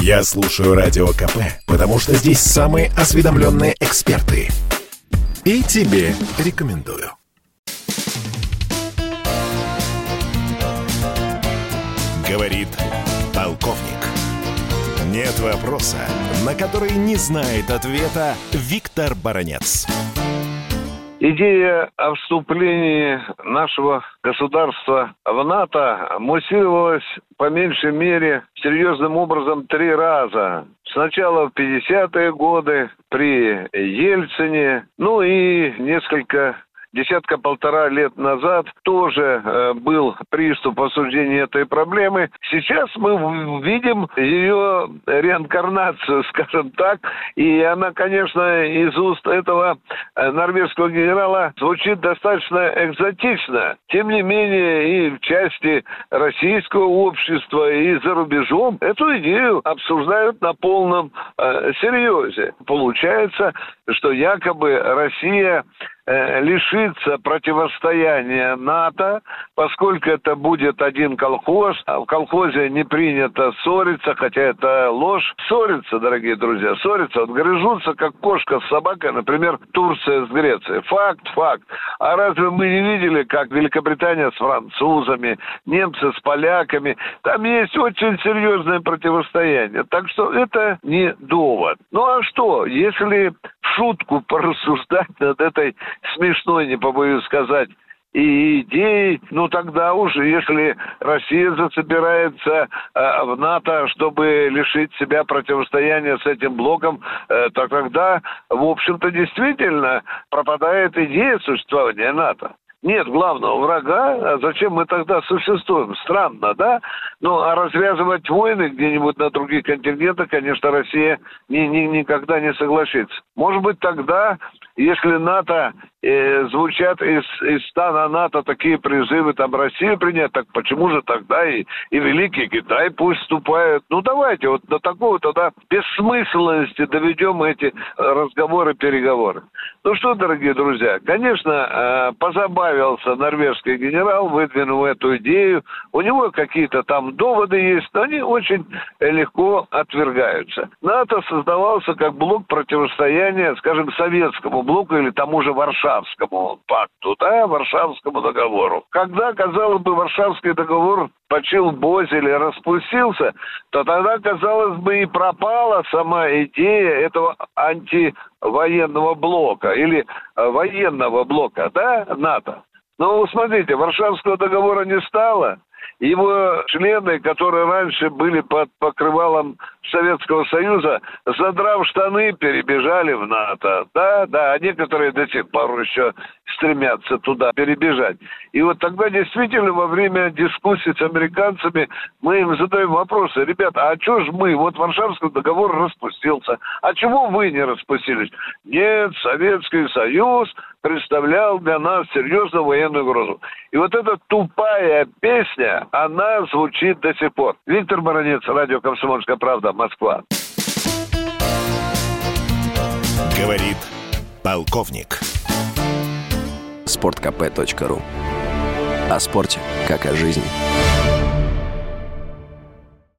Я слушаю Радио КП, потому что здесь самые осведомленные эксперты. И тебе рекомендую. Говорит полковник. Нет вопроса, на который не знает ответа Виктор Баранец. Идея о вступлении нашего государства в НАТО муссировалась по меньшей мере серьезным образом три раза. Сначала в 50-е годы при Ельцине, ну и несколько десятка-полтора лет назад тоже э, был приступ осуждения этой проблемы. Сейчас мы видим ее реинкарнацию, скажем так, и она, конечно, из уст этого э, норвежского генерала звучит достаточно экзотично. Тем не менее, и в части российского общества, и за рубежом эту идею обсуждают на полном э, серьезе. Получается, что якобы Россия лишиться противостояния НАТО, поскольку это будет один колхоз, а в колхозе не принято ссориться, хотя это ложь. Ссориться, дорогие друзья, ссориться, вот грызутся, как кошка с собакой, например, Турция с Грецией. Факт, факт. А разве мы не видели, как Великобритания с французами, немцы с поляками? Там есть очень серьезное противостояние. Так что это не довод. Ну а что, если шутку порассуждать над этой смешной, не побоюсь сказать, и идеи, ну тогда уже, если Россия засобирается э, в НАТО, чтобы лишить себя противостояния с этим блоком, э, то тогда, в общем-то, действительно пропадает идея существования НАТО нет главного врага, а зачем мы тогда существуем? Странно, да? Ну, а развязывать войны где-нибудь на других континентах, конечно, Россия ни, ни, никогда не согласится. Может быть, тогда, если НАТО, э, звучат из, из стана НАТО такие призывы, там, Россию принять, так почему же тогда и, и Великий Китай пусть вступают? Ну, давайте вот до такого тогда бессмысленности доведем эти разговоры, переговоры. Ну что, дорогие друзья, конечно, э, позабавился норвежский генерал, выдвинул эту идею. У него какие-то там доводы есть, но они очень легко отвергаются. НАТО создавался как блок противостояния, скажем, советскому блоку или тому же Варшавскому пакту, да, Варшавскому договору. Когда, казалось бы, Варшавский договор почил Бозе или распустился, то тогда, казалось бы, и пропала сама идея этого антивоенного блока или э, военного блока, да, НАТО. Но смотрите, Варшавского договора не стало, его члены, которые раньше были под покрывалом Советского Союза, задрав штаны, перебежали в НАТО. Да, да, а некоторые до сих пор еще стремятся туда перебежать. И вот тогда действительно во время дискуссий с американцами мы им задаем вопросы. Ребята, а что ж мы? Вот Варшавский договор распустился. А чего вы не распустились? Нет, Советский Союз представлял для нас серьезную военную угрозу. И вот эта тупая песня, она звучит до сих пор. Виктор Баранец, радио «Комсомольская правда», Москва. Говорит полковник. Спорткп.ру О спорте, как о жизни.